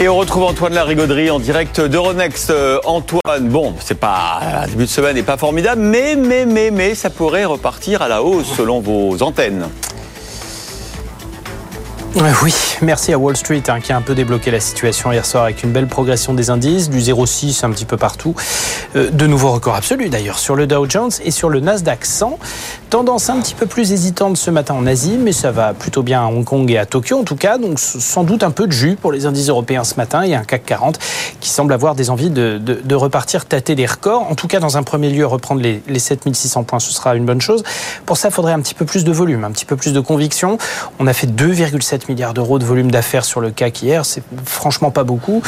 Et on retrouve Antoine Larigauderie en direct d'Euronext. Euh, Antoine, bon, c'est pas un début de semaine n'est pas formidable, mais mais mais mais ça pourrait repartir à la hausse selon vos antennes. Oui, merci à Wall Street hein, qui a un peu débloqué la situation hier soir avec une belle progression des indices, du 0,6 un petit peu partout. Euh, de nouveaux records absolus d'ailleurs sur le Dow Jones et sur le Nasdaq 100. Tendance un petit peu plus hésitante ce matin en Asie, mais ça va plutôt bien à Hong Kong et à Tokyo en tout cas. Donc sans doute un peu de jus pour les indices européens ce matin. Il y a un CAC 40 qui semble avoir des envies de, repartir tâter des records. En tout cas, dans un premier lieu, reprendre les, les 7600 points, ce sera une bonne chose. Pour ça, il faudrait un petit peu plus de volume, un petit peu plus de conviction. On a fait 2,7 milliards d'euros de volume d'affaires sur le CAC hier. C'est franchement pas beaucoup.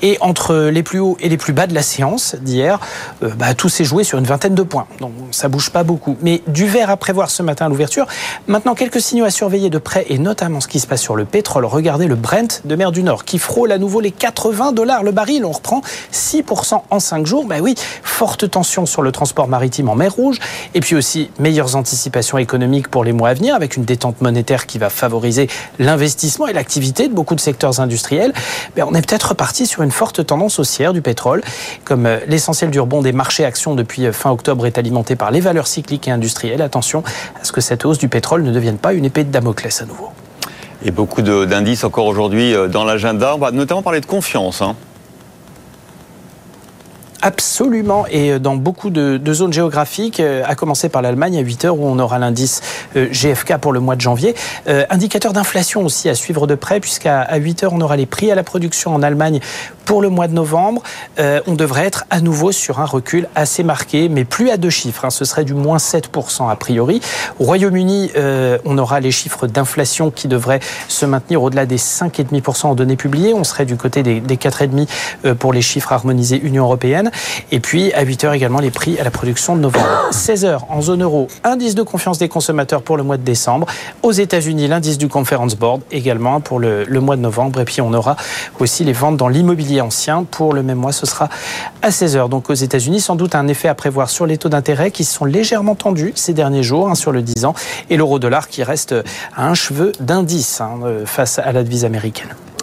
Et entre les plus hauts et les plus bas de la séance d'hier, euh, bah, tout s'est joué sur une vingtaine de points. Donc ça bouge pas beaucoup. Mais du vert à prévoir ce matin à l'ouverture. Maintenant, quelques signaux à surveiller de près et notamment ce qui se passe sur le pétrole. Regardez le Brent de mer du Nord qui frôle à nouveau les 80 dollars le baril. On reprend 6% en 5 jours. Ben oui, forte tension sur le transport maritime en mer Rouge. Et puis aussi meilleures anticipations économiques pour les mois à venir avec une détente monétaire qui va favoriser l'investissement et l'activité de beaucoup de secteurs industriels. Ben, on est peut-être reparti sur une forte tendance haussière du pétrole. Comme euh, l'essentiel du rebond des marchés actions depuis euh, fin octobre est alimenté par les valeurs cycliques et industrielles, attention à ce que cette hausse du pétrole ne devienne pas une épée de Damoclès à nouveau. Et beaucoup d'indices encore aujourd'hui euh, dans l'agenda. On va notamment parler de confiance. Hein. Absolument, et euh, dans beaucoup de, zones géographiques, euh, à commencer par l'Allemagne à 8 heures où on aura l'indice GFK pour le mois de janvier. indicateur d'inflation aussi à suivre de près, puisqu'à 8 heures on aura les prix à la production en Allemagne pour le mois de novembre. on devrait être à nouveau sur un recul assez marqué, mais plus à deux chiffres. Hein. ce serait du moins 7% a priori. Au Royaume-Uni, on aura les chiffres d'inflation qui devraient se maintenir au-delà des 5,5% en données publiées. On serait du côté des, des 4,5% pour les chiffres harmonisés Union européenne. Et puis à 8 heures également les prix à la production de novembre. 16 heures en zone euro, indice de confiance des consommateurs pour le mois de décembre. Aux États-Unis, l'indice du Conference Board également pour le, le, mois de novembre. Et puis on aura aussi les ventes dans l'immobilier ancien pour le même mois. Ce sera à 16 heures. Donc aux États-Unis, sans doute un effet à prévoir sur les taux d'intérêt qui sont légèrement tendus ces derniers jours hein, sur le 10 ans et l'euro dollar qui reste à un cheveu d'indice hein, euh, face à la devise américaine.